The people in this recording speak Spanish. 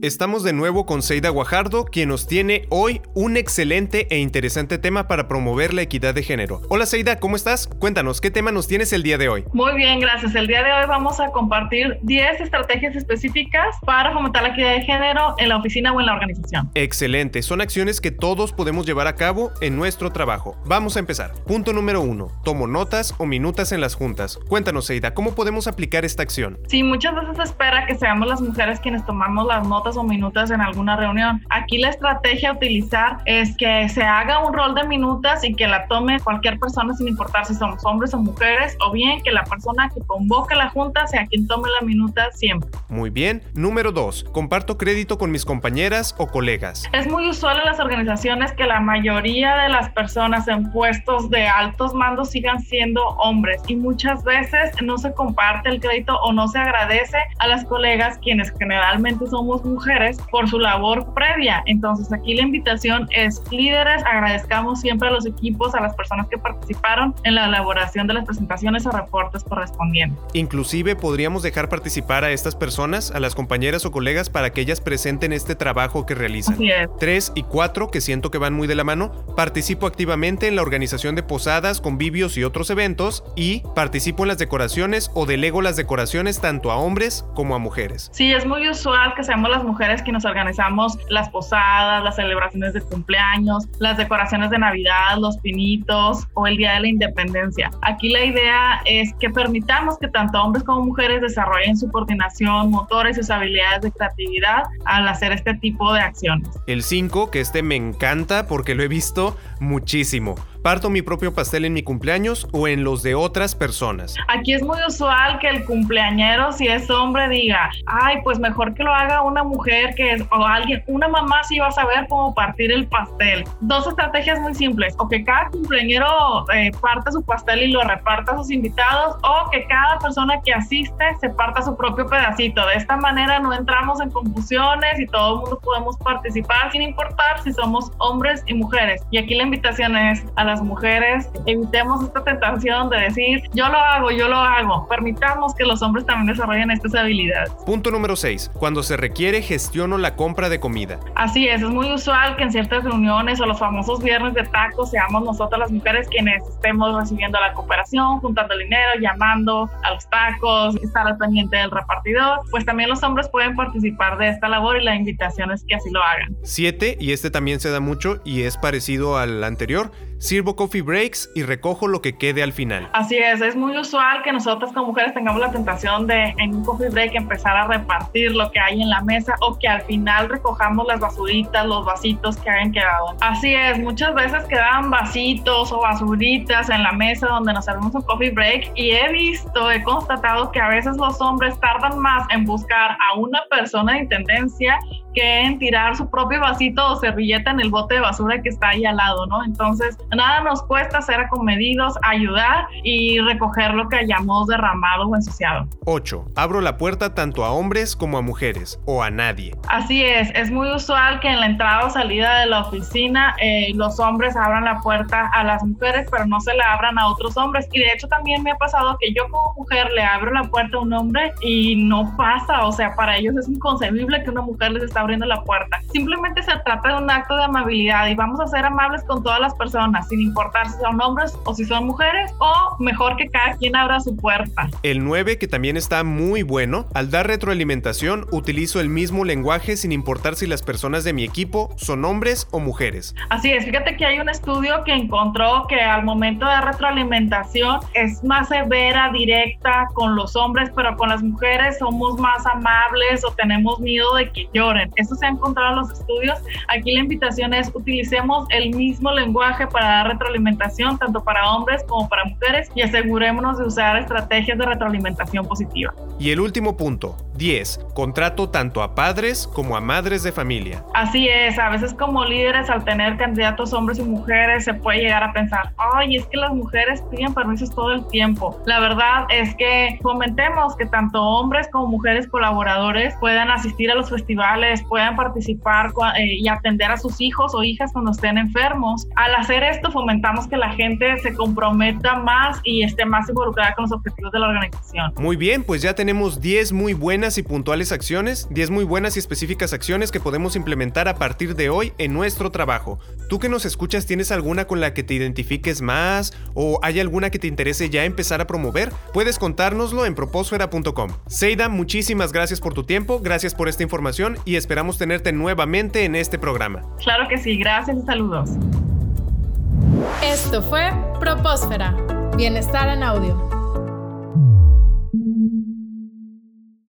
Estamos de nuevo con Seida Guajardo, quien nos tiene hoy un excelente e interesante tema para promover la equidad de género. Hola Seida, ¿cómo estás? Cuéntanos, ¿qué tema nos tienes el día de hoy? Muy bien, gracias. El día de hoy vamos a compartir 10 estrategias específicas para fomentar la equidad de género en la oficina o en la organización. Excelente, son acciones que todos podemos llevar a cabo en nuestro trabajo. Vamos a empezar. Punto número uno, tomo notas o minutas en las juntas. Cuéntanos Seida, ¿cómo podemos aplicar esta acción? Sí, muchas veces se espera que seamos las mujeres quienes tomamos las notas o minutas en alguna reunión. Aquí la estrategia a utilizar es que se haga un rol de minutas y que la tome cualquier persona sin importar si somos hombres o mujeres o bien que la persona que convoca la junta sea quien tome la minuta siempre. Muy bien. Número 2. Comparto crédito con mis compañeras o colegas. Es muy usual en las organizaciones que la mayoría de las personas en puestos de altos mandos sigan siendo hombres y muchas veces no se comparte el crédito o no se agradece a las colegas quienes generalmente somos mujeres mujeres por su labor previa. Entonces aquí la invitación es líderes, agradezcamos siempre a los equipos, a las personas que participaron en la elaboración de las presentaciones o reportes correspondientes. Inclusive podríamos dejar participar a estas personas, a las compañeras o colegas, para que ellas presenten este trabajo que realizan. Así es. Tres y cuatro, que siento que van muy de la mano, participo activamente en la organización de posadas, convivios y otros eventos y participo en las decoraciones o delego las decoraciones tanto a hombres como a mujeres. Sí, es muy usual que seamos las mujeres que nos organizamos las posadas, las celebraciones de cumpleaños, las decoraciones de Navidad, los pinitos o el Día de la Independencia. Aquí la idea es que permitamos que tanto hombres como mujeres desarrollen su coordinación, motores y sus habilidades de creatividad al hacer este tipo de acciones. El 5, que este me encanta porque lo he visto muchísimo parto mi propio pastel en mi cumpleaños o en los de otras personas. Aquí es muy usual que el cumpleañero, si es hombre, diga, ay, pues mejor que lo haga una mujer que es, o alguien, una mamá sí va a saber cómo partir el pastel. Dos estrategias muy simples, o que cada cumpleañero eh, parta su pastel y lo reparta a sus invitados, o que cada persona que asiste se parta su propio pedacito. De esta manera no entramos en confusiones y todo el mundo podemos participar sin importar si somos hombres y mujeres. Y aquí la invitación es a las mujeres, evitemos esta tentación de decir, yo lo hago, yo lo hago. Permitamos que los hombres también desarrollen estas habilidades. Punto número 6. Cuando se requiere, gestiono la compra de comida. Así es, es muy usual que en ciertas reuniones o los famosos viernes de tacos seamos nosotras las mujeres quienes estemos recibiendo la cooperación, juntando el dinero, llamando a los tacos, estar al pendiente del repartidor. Pues también los hombres pueden participar de esta labor y la invitación es que así lo hagan. 7. Y este también se da mucho y es parecido al anterior sirvo coffee breaks y recojo lo que quede al final. Así es, es muy usual que nosotras como mujeres tengamos la tentación de en un coffee break empezar a repartir lo que hay en la mesa o que al final recojamos las basuritas, los vasitos que hayan quedado. Así es, muchas veces quedan vasitos o basuritas en la mesa donde nos servimos un coffee break y he visto, he constatado que a veces los hombres tardan más en buscar a una persona de intendencia que tirar su propio vasito o servilleta en el bote de basura que está ahí al lado, ¿no? Entonces, nada nos cuesta ser acomedidos, ayudar y recoger lo que hayamos derramado o ensuciado. 8. Abro la puerta tanto a hombres como a mujeres o a nadie. Así es, es muy usual que en la entrada o salida de la oficina eh, los hombres abran la puerta a las mujeres, pero no se la abran a otros hombres. Y de hecho también me ha pasado que yo como mujer le abro la puerta a un hombre y no pasa, o sea, para ellos es inconcebible que una mujer les está abriendo la puerta. Simplemente se trata de un acto de amabilidad y vamos a ser amables con todas las personas, sin importar si son hombres o si son mujeres, o mejor que cada quien abra su puerta. El 9, que también está muy bueno, al dar retroalimentación utilizo el mismo lenguaje sin importar si las personas de mi equipo son hombres o mujeres. Así es, fíjate que hay un estudio que encontró que al momento de retroalimentación es más severa, directa con los hombres, pero con las mujeres somos más amables o tenemos miedo de que lloren. Eso se ha encontrado en los estudios. Aquí la invitación es utilicemos el mismo lenguaje para dar retroalimentación tanto para hombres como para mujeres y asegurémonos de usar estrategias de retroalimentación positiva. Y el último punto, 10. Contrato tanto a padres como a madres de familia. Así es, a veces como líderes al tener candidatos hombres y mujeres se puede llegar a pensar, ay, es que las mujeres piden permisos todo el tiempo. La verdad es que fomentemos que tanto hombres como mujeres colaboradores puedan asistir a los festivales, puedan participar eh, y atender a sus hijos o hijas cuando estén enfermos. Al hacer esto fomentamos que la gente se comprometa más y esté más involucrada con los objetivos de la organización. Muy bien, pues ya tenemos 10 muy buenas y puntuales acciones, 10 muy buenas y específicas acciones que podemos implementar a partir de hoy en nuestro trabajo. ¿Tú que nos escuchas tienes alguna con la que te identifiques más o hay alguna que te interese ya empezar a promover? Puedes contárnoslo en proposfera.com. Seida, muchísimas gracias por tu tiempo, gracias por esta información y esperamos tenerte nuevamente en este programa. Claro que sí, gracias y saludos. Esto fue Propósfera. Bienestar en audio.